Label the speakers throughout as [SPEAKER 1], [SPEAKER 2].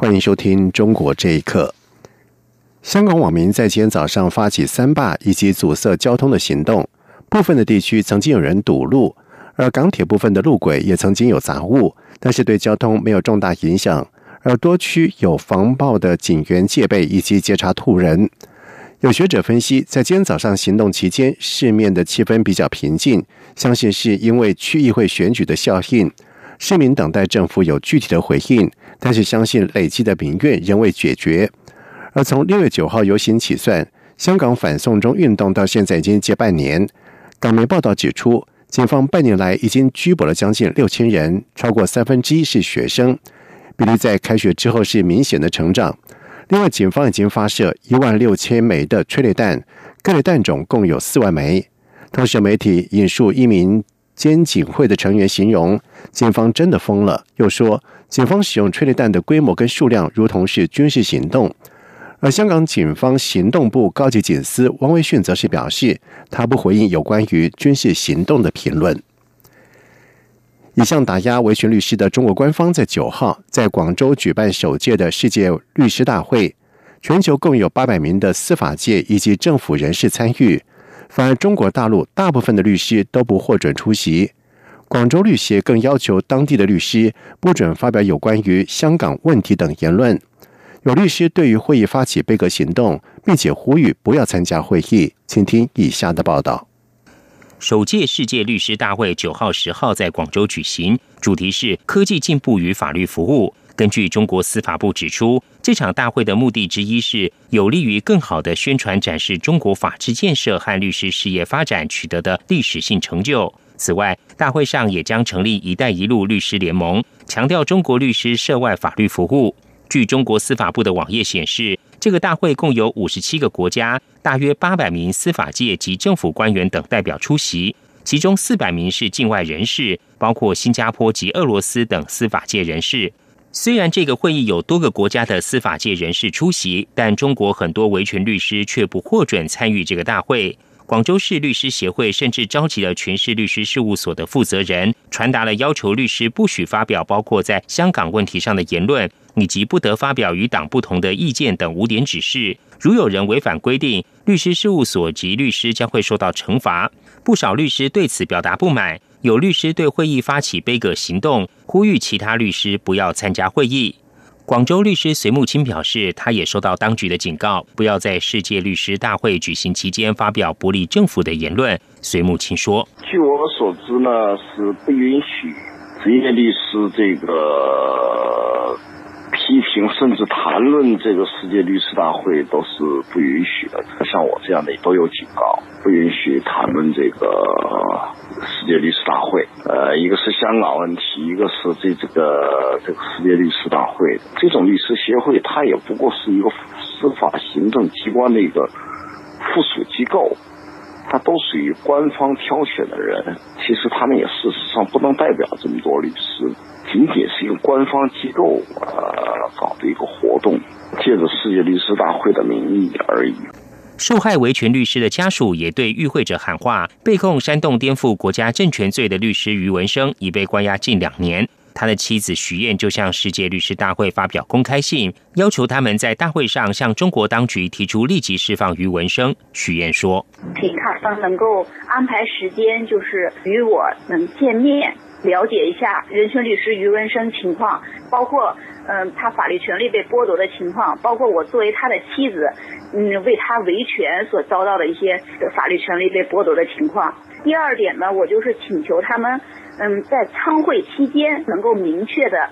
[SPEAKER 1] 欢迎收听《中国这一刻》。香港网民在今天早上发起三罢以及阻塞交通的行动，部分的地区曾经有人堵路，而港铁部分的路轨也曾经有杂物，但是对交通没有重大影响。而多区有防暴的警员戒备以及截查兔人。有学者分析，在今天早上行动期间，市面的气氛比较平静，相信是因为区议会选举的效应。市民等待政府有具体的回应，但是相信累积的民怨仍未解决。而从六月九号游行起算，香港反送中运动到现在已经接半年。港媒报道指出，警方半年来已经拘捕了将近六千人，超过三分之一是学生，比例在开学之后是明显的成长。另外，警方已经发射一万六千枚的催泪弹，各类弹种共有四万枚。同时，媒体引述一名。监警会的成员形容，警方真的疯了。又说，警方使用催泪弹的规模跟数量，如同是军事行动。而香港警方行动部高级警司汪威训则是表示，他不回应有关于军事行动的评论。一向打压维权律师的中国官方，在九号在广州举办首届的世界律师大会，全球共有八百名的司法界以及政府人士参与。反而，中国大陆大部分的律师都不获准出席。广州律协更要求当地的律师不准发表有关于香港问题等言论。有律师对于会议发起备革行动，并且呼吁不要参加会议。请听以下的报道：
[SPEAKER 2] 首届世界律师大会九号、十号在广州举行，主题是科技进步与法律服务。根据中国司法部指出，这场大会的目的之一是有利于更好的宣传展示中国法治建设和律师事业发展取得的历史性成就。此外，大会上也将成立“一带一路”律师联盟，强调中国律师涉外法律服务。据中国司法部的网页显示，这个大会共有五十七个国家，大约八百名司法界及政府官员等代表出席，其中四百名是境外人士，包括新加坡及俄罗斯等司法界人士。虽然这个会议有多个国家的司法界人士出席，但中国很多维权律师却不获准参与这个大会。广州市律师协会甚至召集了全市律师事务所的负责人，传达了要求律师不许发表包括在香港问题上的言论，以及不得发表与党不同的意见等五点指示。如有人违反规定，律师事务所及律师将会受到惩罚。不少律师对此表达不满。有律师对会议发起杯葛行动，呼吁其他律师不要参加会议。广州律师隋木青表示，他也收到当局的警告，不要在世界律师大会举行期间发表不利政府的言论。隋木青说：“
[SPEAKER 3] 据我所知呢，是不允许职业律师这个。”批评甚至谈论这个世界律师大会都是不允许的，像我这样的都有警告，不允许谈论这个世界律师大会。呃，一个是香港问题，一个是这这个这个世界律师大会。这种律师协会，它也不过是一个司法行政机关的一个附属机构，它都属于官方挑选的人。其实他们也事实上不能代表这么多律师。仅仅是一个官方机构呃搞的一个活动，借着世界律师大会的名义而已。
[SPEAKER 2] 受害维权律师的家属也对与会者喊话：被控煽动颠覆国家政权罪的律师余文生已被关押近两年。他的妻子徐燕就向世界律师大会发表公开信，要求他们在大会上向中国当局提出立即释放余文生。许燕说：“
[SPEAKER 4] 请他方能够安排时间，就是与我能见面。”了解一下人权律师余文生情况，包括嗯他法律权利被剥夺的情况，包括我作为他的妻子，嗯为他维权所遭到的一些法律权利被剥夺的情况。第二点呢，我就是请求他们嗯在参会期间能够明确的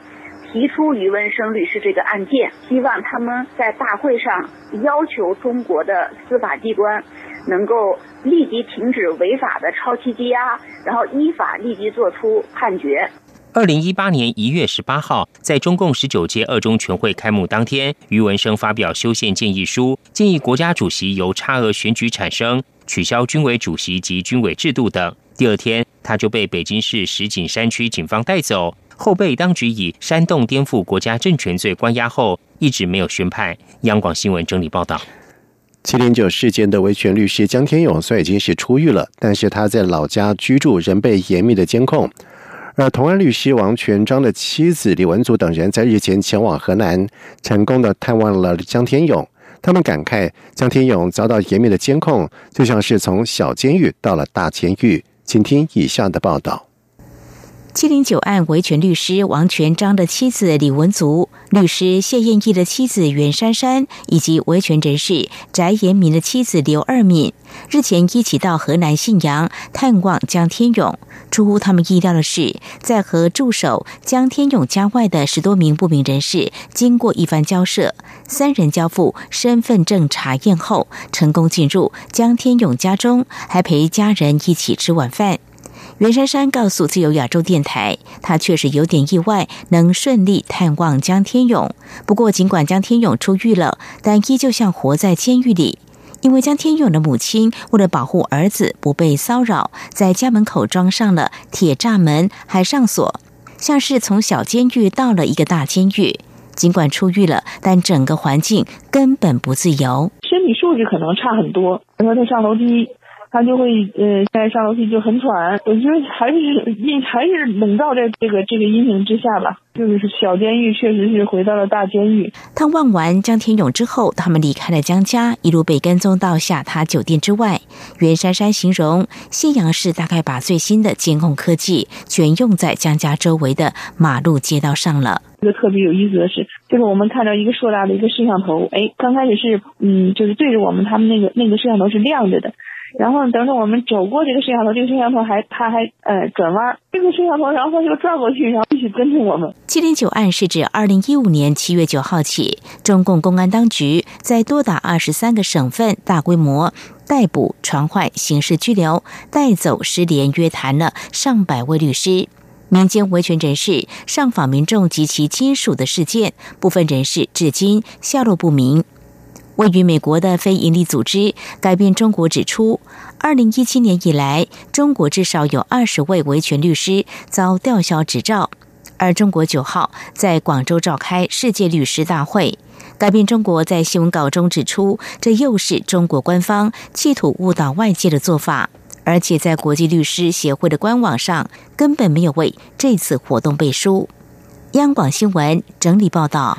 [SPEAKER 4] 提出余文生律师这个案件，希望他们在大会上要求中国的司法机关。能够立即停止违法的超期羁押，然后依法立即作出判决。
[SPEAKER 2] 二零一八年一月十八号，在中共十九届二中全会开幕当天，余文生发表修宪建议书，建议国家主席由差额选举产生，取消军委主席及军委制度等。第二天，他就被北京市石景山区警方带走，后被当局以煽动颠覆国家政权罪关押后，一直没有宣判。央广新闻整理报道。
[SPEAKER 1] 七零九事件的维权律师江天勇虽然已经是出狱了，但是他在老家居住仍被严密的监控。而同案律师王全章的妻子李文祖等人在日前前往河南，成功的探望了江天勇。他们感慨，江天勇遭到严密的监控，就像是从小监狱到了大监狱。请听以下的报道。
[SPEAKER 5] 七零九案维权律师王全章的妻子李文足、律师谢燕义的妻子袁珊珊，以及维权人士翟延民的妻子刘二敏，日前一起到河南信阳探望江天勇。出乎他们意料的是，在和驻守江天勇家外的十多名不明人士经过一番交涉，三人交付身份证查验后，成功进入江天勇家中，还陪家人一起吃晚饭。袁珊珊告诉自由亚洲电台，她确实有点意外能顺利探望江天勇。不过，尽管江天勇出狱了，但依旧像活在监狱里。因为江天勇的母亲为了保护儿子不被骚扰，在家门口装上了铁栅门，还上锁，像是从小监狱到了一个大监狱。尽管出狱了，但整个环境根本不自由，
[SPEAKER 6] 身体素质可能差很多。比如说他上楼梯。他就会呃，现在上楼梯就很喘。我觉得还是阴，还是笼罩在这个这个阴影之下吧。就是小监狱，确实是回到了大监狱。
[SPEAKER 5] 探望完江天勇之后，他们离开了江家，一路被跟踪到下榻酒店之外。袁姗姗形容，信阳市大概把最新的监控科技全用在江家周围的马路街道上了。
[SPEAKER 6] 一个特别有意思的是，就是我们看到一个硕大的一个摄像头，哎，刚开始是嗯，就是对着我们，他们那个那个摄像头是亮着的。然后等着我们走过这个摄像头，这个摄像头还它还呃转弯，这个摄像头然后又转过去，然后继续跟着我们。
[SPEAKER 5] 七零九案是指二零一五年七月九号起，中共公安当局在多达二十三个省份大规模逮捕、传唤、刑事拘留、带走、失联、约谈了上百位律师、民间维权人士、上访民众及其亲属的事件，部分人士至今下落不明。位于美国的非营利组织改变中国指出，二零一七年以来，中国至少有二十位维权律师遭吊销执照。而中国九号在广州召开世界律师大会，改变中国在新闻稿中指出，这又是中国官方企图误导外界的做法，而且在国际律师协会的官网上根本没有为这次活动背书。央广新闻整理报道。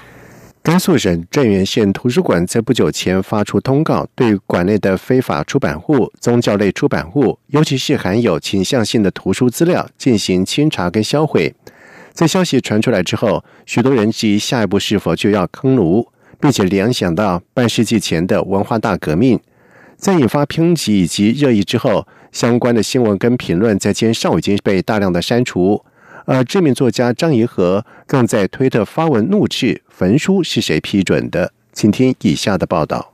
[SPEAKER 1] 甘肃省镇原县图书馆在不久前发出通告，对馆内的非法出版物、宗教类出版物，尤其是含有倾向性的图书资料进行清查跟销毁。在消息传出来之后，许多人质疑下一步是否就要坑儒，并且联想到半世纪前的文化大革命。在引发抨击以及热议之后，相关的新闻跟评论在今上午已经被大量的删除。而知名作家张怡和更在推特发文怒斥焚书是谁批准的？请听以下的报道。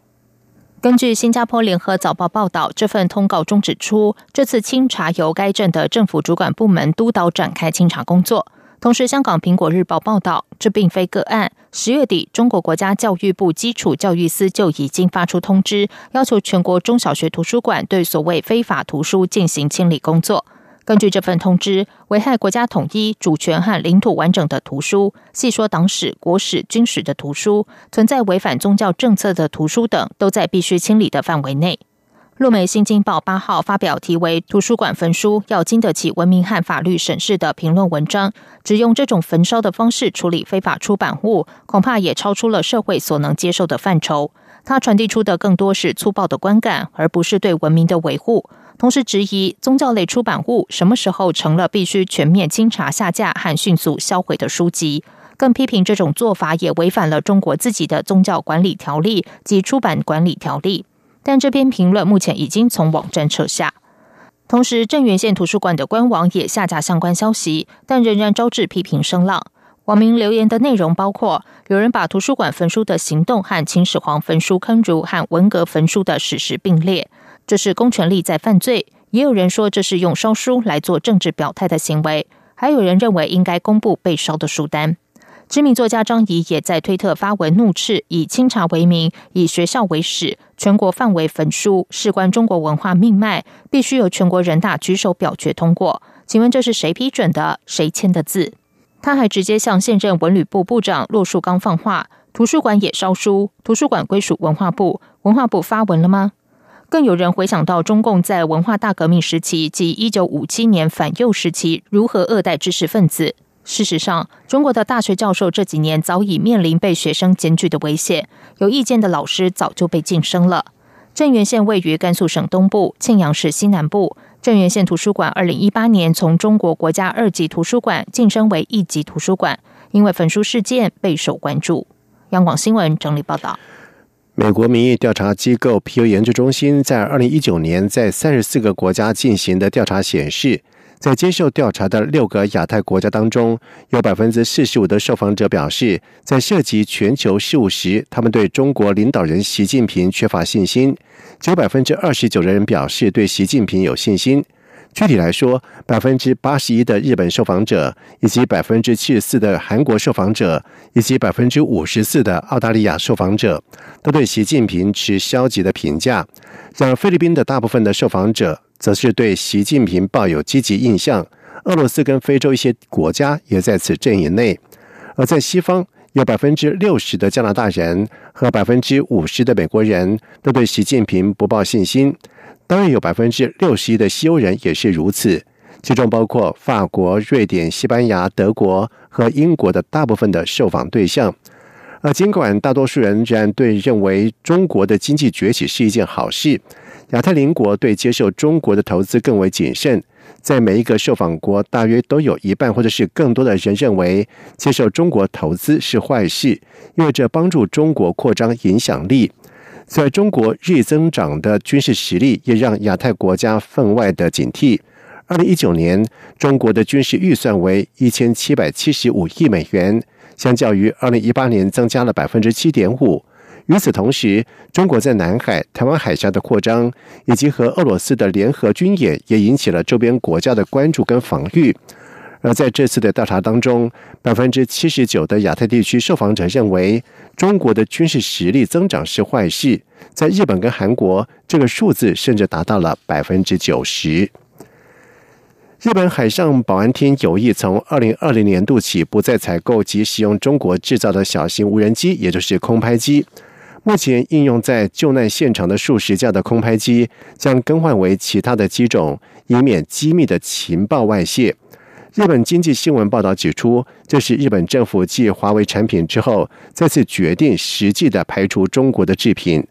[SPEAKER 7] 根据新加坡联合早报报道，这份通告中指出，这次清查由该镇的政府主管部门督导展开清查工作。同时，香港苹果日报报道，这并非个案。十月底，中国国家教育部基础教育司就已经发出通知，要求全国中小学图书馆对所谓非法图书进行清理工作。根据这份通知，危害国家统一、主权和领土完整的图书，细说党史、国史、军史的图书，存在违反宗教政策的图书等，都在必须清理的范围内。路媒新京报八号发表题为《图书馆焚书要经得起文明和法律审视》的评论文章，只用这种焚烧的方式处理非法出版物，恐怕也超出了社会所能接受的范畴。它传递出的更多是粗暴的观感，而不是对文明的维护。同时质疑宗教类出版物什么时候成了必须全面清查下架和迅速销毁的书籍，更批评这种做法也违反了中国自己的宗教管理条例及出版管理条例。但这篇评论目前已经从网站撤下。同时，镇原县图书馆的官网也下架相关消息，但仍然招致批评声浪。网民留言的内容包括：有人把图书馆焚书的行动和秦始皇焚书坑儒和文革焚书的史实并列。这是公权力在犯罪，也有人说这是用烧书来做政治表态的行为，还有人认为应该公布被烧的书单。知名作家张怡也在推特发文怒斥，以清查为名，以学校为始，全国范围焚书，事关中国文化命脉，必须由全国人大举手表决通过。请问这是谁批准的？谁签的字？他还直接向现任文旅部部长骆树刚放话：图书馆也烧书，图书馆归属文化部，文化部发文了吗？更有人回想到中共在文化大革命时期及一九五七年反右时期如何恶待知识分子。事实上，中国的大学教授这几年早已面临被学生检举的危险，有意见的老师早就被晋升了。镇原县位于甘肃省东部，庆阳市西南部。镇原县图书馆二零一八年从中国国家二级图书馆晋升为一级图书馆，因为焚书事件备受关注。央广新闻整理报道。
[SPEAKER 1] 美国民意调查机构皮尤研究中心在二零一九年在三十四个国家进行的调查显示。在接受调查的六个亚太国家当中，有百分之四十五的受访者表示，在涉及全球事务时，他们对中国领导人习近平缺乏信心；只有百分之二十九的人表示对习近平有信心。具体来说，百分之八十一的日本受访者，以及百分之七十四的韩国受访者，以及百分之五十四的澳大利亚受访者，都对习近平持消极的评价。然而，菲律宾的大部分的受访者。则是对习近平抱有积极印象。俄罗斯跟非洲一些国家也在此阵营内。而在西方，有百分之六十的加拿大人和百分之五十的美国人都对习近平不抱信心。当然，有百分之六十一的西欧人也是如此，其中包括法国、瑞典、西班牙、德国和英国的大部分的受访对象。而尽管大多数人仍然对认为中国的经济崛起是一件好事。亚太邻国对接受中国的投资更为谨慎，在每一个受访国，大约都有一半或者是更多的人认为接受中国投资是坏事，因为这帮助中国扩张影响力。在中国日增长的军事实力，也让亚太国家分外的警惕。二零一九年，中国的军事预算为一千七百七十五亿美元，相较于二零一八年增加了百分之七点五。与此同时，中国在南海、台湾海峡的扩张，以及和俄罗斯的联合军演，也引起了周边国家的关注跟防御。而在这次的调查当中，百分之七十九的亚太地区受访者认为，中国的军事实力增长是坏事。在日本跟韩国，这个数字甚至达到了百分之九十。日本海上保安厅有意从二零二零年度起，不再采购及使用中国制造的小型无人机，也就是空拍机。目前应用在救难现场的数十架的空拍机将更换为其他的机种，以免机密的情报外泄。日本经济新闻报道指出，这是日本政府继华为产品之后，再次决定实际的排除中国的制品。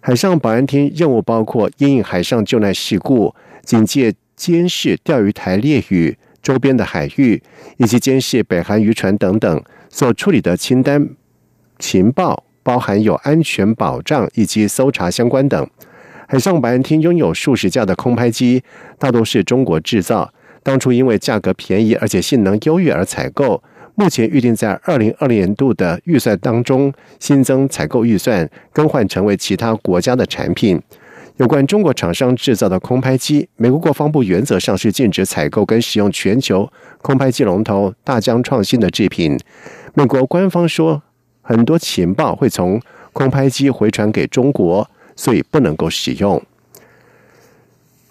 [SPEAKER 1] 海上保安厅任务包括因应海上救难事故、警戒、监视钓鱼台列屿周边的海域，以及监视北韩渔船等等所处理的清单情报。包含有安全保障以及搜查相关等。海上保安厅拥有数十架的空拍机，大多是中国制造。当初因为价格便宜而且性能优越而采购。目前预定在二零二零年度的预算当中新增采购预算，更换成为其他国家的产品。有关中国厂商制造的空拍机，美国国防部原则上是禁止采购跟使用全球空拍机龙头大疆创新的制品。美国官方说。很多情报会从空拍机回传给中国，所以不能够使用。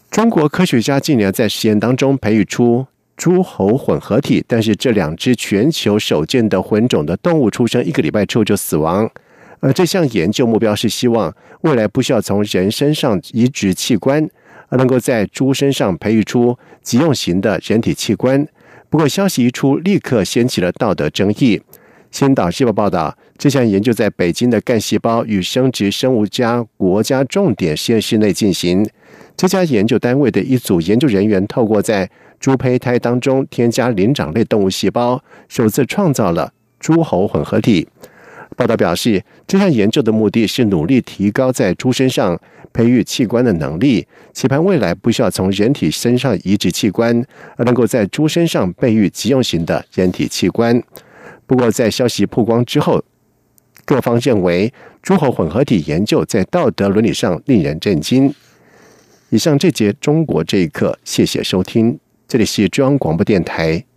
[SPEAKER 1] 中国科学家近年在实验当中培育出猪猴混合体，但是这两只全球首见的混种的动物出生一个礼拜之后就死亡。而这项研究目标是希望未来不需要从人身上移植器官，而能够在猪身上培育出急用型的人体器官。不过消息一出，立刻掀起了道德争议。新岛日报报道，这项研究在北京的干细胞与生殖生物家国家重点实验室内进行。这家研究单位的一组研究人员透过在猪胚胎当中添加灵长类动物细胞，首次创造了猪猴混合体。报道表示，这项研究的目的是努力提高在猪身上培育器官的能力，期盼未来不需要从人体身上移植器官，而能够在猪身上培育急用型的人体器官。不过，在消息曝光之后，各方认为诸侯混合体研究在道德伦理上令人震惊。以上这节中国这一刻，谢谢收听，这里是中央广播电台